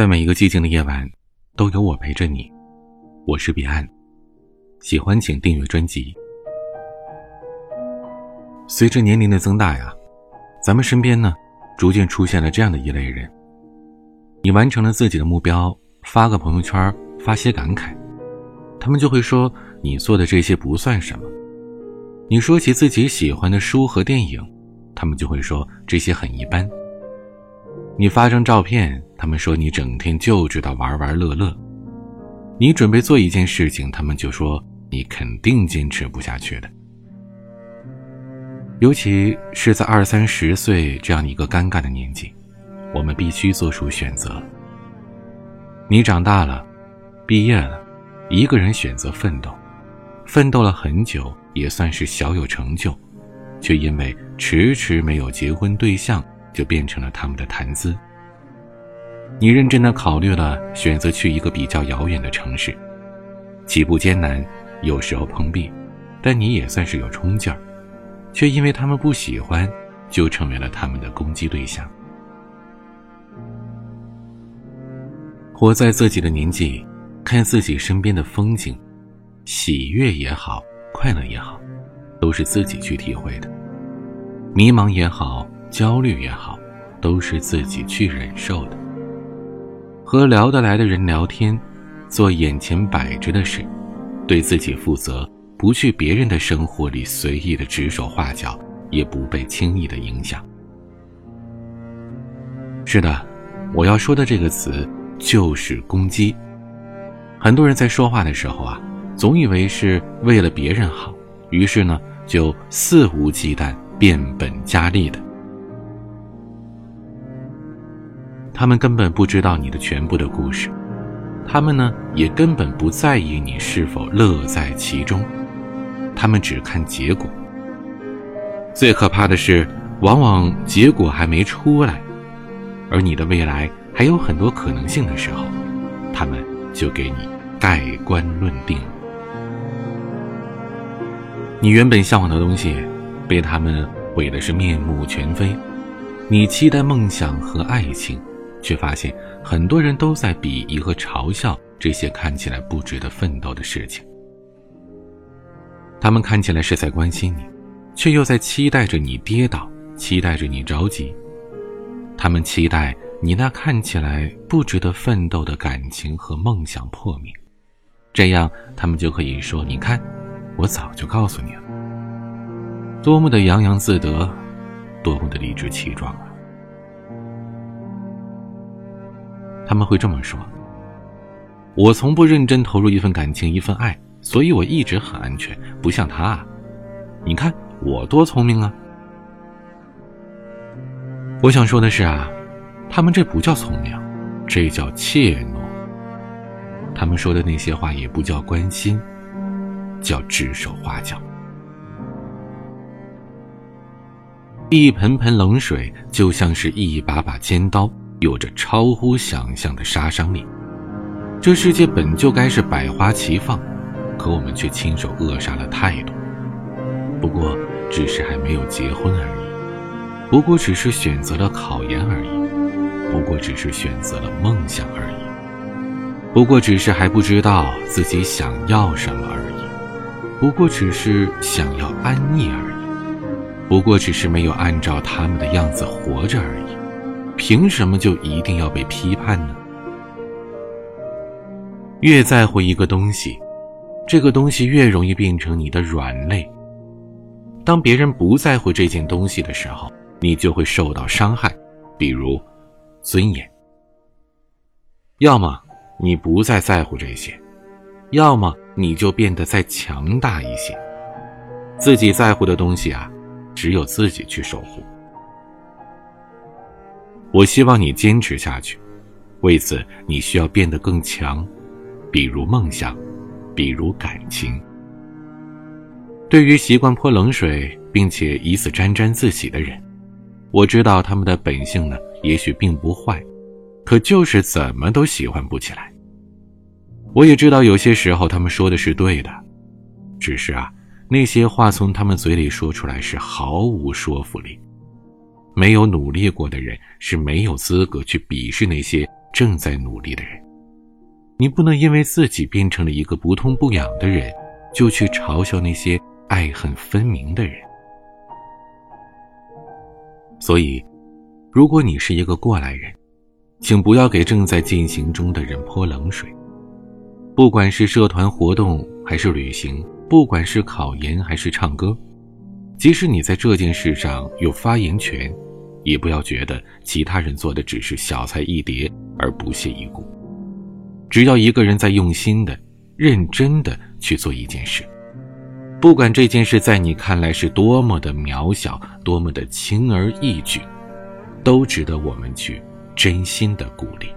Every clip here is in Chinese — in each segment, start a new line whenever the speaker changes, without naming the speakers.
在每一个寂静的夜晚，都有我陪着你。我是彼岸，喜欢请订阅专辑。随着年龄的增大呀，咱们身边呢，逐渐出现了这样的一类人：你完成了自己的目标，发个朋友圈，发些感慨，他们就会说你做的这些不算什么；你说起自己喜欢的书和电影，他们就会说这些很一般。你发张照片，他们说你整天就知道玩玩乐乐；你准备做一件事情，他们就说你肯定坚持不下去的。尤其是在二三十岁这样一个尴尬的年纪，我们必须做出选择。你长大了，毕业了，一个人选择奋斗，奋斗了很久，也算是小有成就，却因为迟迟没有结婚对象。就变成了他们的谈资。你认真的考虑了，选择去一个比较遥远的城市，起步艰难，有时候碰壁，但你也算是有冲劲儿，却因为他们不喜欢，就成为了他们的攻击对象。活在自己的年纪，看自己身边的风景，喜悦也好，快乐也好，都是自己去体会的，迷茫也好。焦虑也好，都是自己去忍受的。和聊得来的人聊天，做眼前摆着的事，对自己负责，不去别人的生活里随意的指手画脚，也不被轻易的影响。是的，我要说的这个词就是攻击。很多人在说话的时候啊，总以为是为了别人好，于是呢，就肆无忌惮、变本加厉的。他们根本不知道你的全部的故事，他们呢也根本不在意你是否乐在其中，他们只看结果。最可怕的是，往往结果还没出来，而你的未来还有很多可能性的时候，他们就给你盖棺论定。你原本向往的东西，被他们毁的是面目全非。你期待梦想和爱情。却发现很多人都在鄙夷和嘲笑这些看起来不值得奋斗的事情。他们看起来是在关心你，却又在期待着你跌倒，期待着你着急。他们期待你那看起来不值得奋斗的感情和梦想破灭，这样他们就可以说：“你看，我早就告诉你了。”多么的洋洋自得，多么的理直气壮啊！他们会这么说：“我从不认真投入一份感情、一份爱，所以我一直很安全，不像他。啊你看我多聪明啊！”我想说的是啊，他们这不叫聪明，这叫怯懦。他们说的那些话也不叫关心，叫指手画脚。一盆盆冷水就像是一把把尖刀。有着超乎想象的杀伤力。这世界本就该是百花齐放，可我们却亲手扼杀了太多。不过，只是还没有结婚而已；不过，只是选择了考研而已；不过，只是选择了梦想而已；不过，只是还不知道自己想要什么而已；不过，只是想要安逸而已；不过，只是没有按照他们的样子活着而已。凭什么就一定要被批判呢？越在乎一个东西，这个东西越容易变成你的软肋。当别人不在乎这件东西的时候，你就会受到伤害，比如尊严。要么你不再在乎这些，要么你就变得再强大一些。自己在乎的东西啊，只有自己去守护。我希望你坚持下去，为此你需要变得更强，比如梦想，比如感情。对于习惯泼冷水并且以此沾沾自喜的人，我知道他们的本性呢，也许并不坏，可就是怎么都喜欢不起来。我也知道有些时候他们说的是对的，只是啊，那些话从他们嘴里说出来是毫无说服力。没有努力过的人是没有资格去鄙视那些正在努力的人。你不能因为自己变成了一个不痛不痒的人，就去嘲笑那些爱恨分明的人。所以，如果你是一个过来人，请不要给正在进行中的人泼冷水。不管是社团活动还是旅行，不管是考研还是唱歌，即使你在这件事上有发言权，也不要觉得其他人做的只是小菜一碟而不屑一顾。只要一个人在用心的、认真的去做一件事，不管这件事在你看来是多么的渺小、多么的轻而易举，都值得我们去真心的鼓励。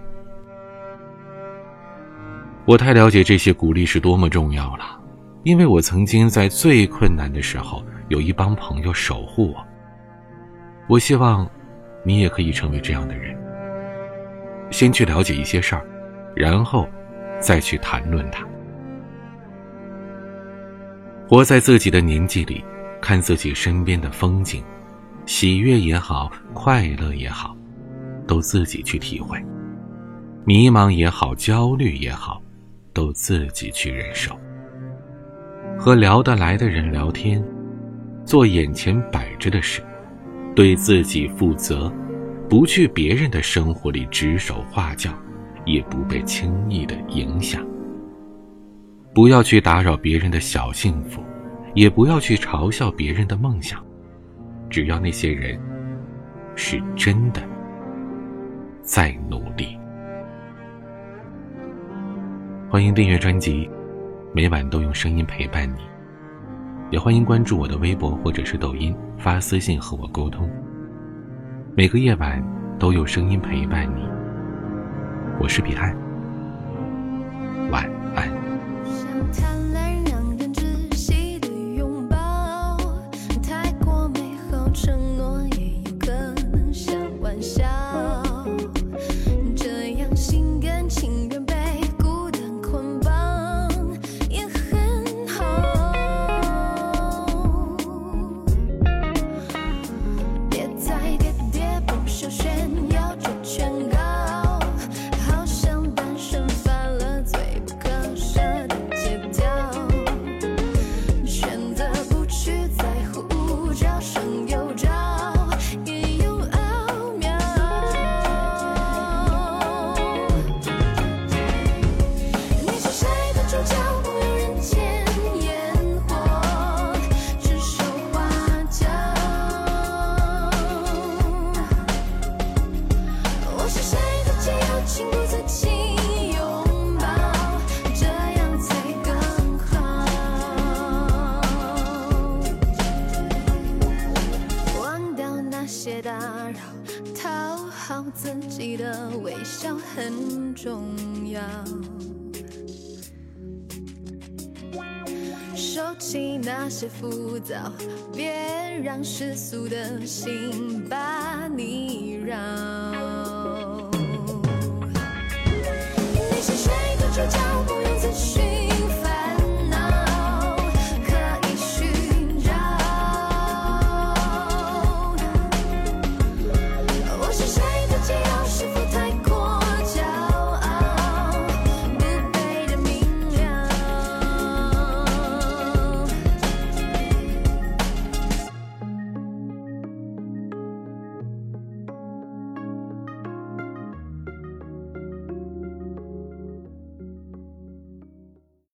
我太了解这些鼓励是多么重要了，因为我曾经在最困难的时候有一帮朋友守护我。我希望，你也可以成为这样的人。先去了解一些事儿。然后，再去谈论它。活在自己的年纪里，看自己身边的风景，喜悦也好，快乐也好，都自己去体会；迷茫也好，焦虑也好，都自己去忍受。和聊得来的人聊天，做眼前摆着的事，对自己负责，不去别人的生活里指手画脚。也不被轻易的影响。不要去打扰别人的小幸福，也不要去嘲笑别人的梦想。只要那些人是真的在努力。欢迎订阅专辑，每晚都用声音陪伴你。也欢迎关注我的微博或者是抖音，发私信和我沟通。每个夜晚都有声音陪伴你。我是彼岸，晚安。
记得微笑很重要，收起那些浮躁，别让世俗的心把你扰。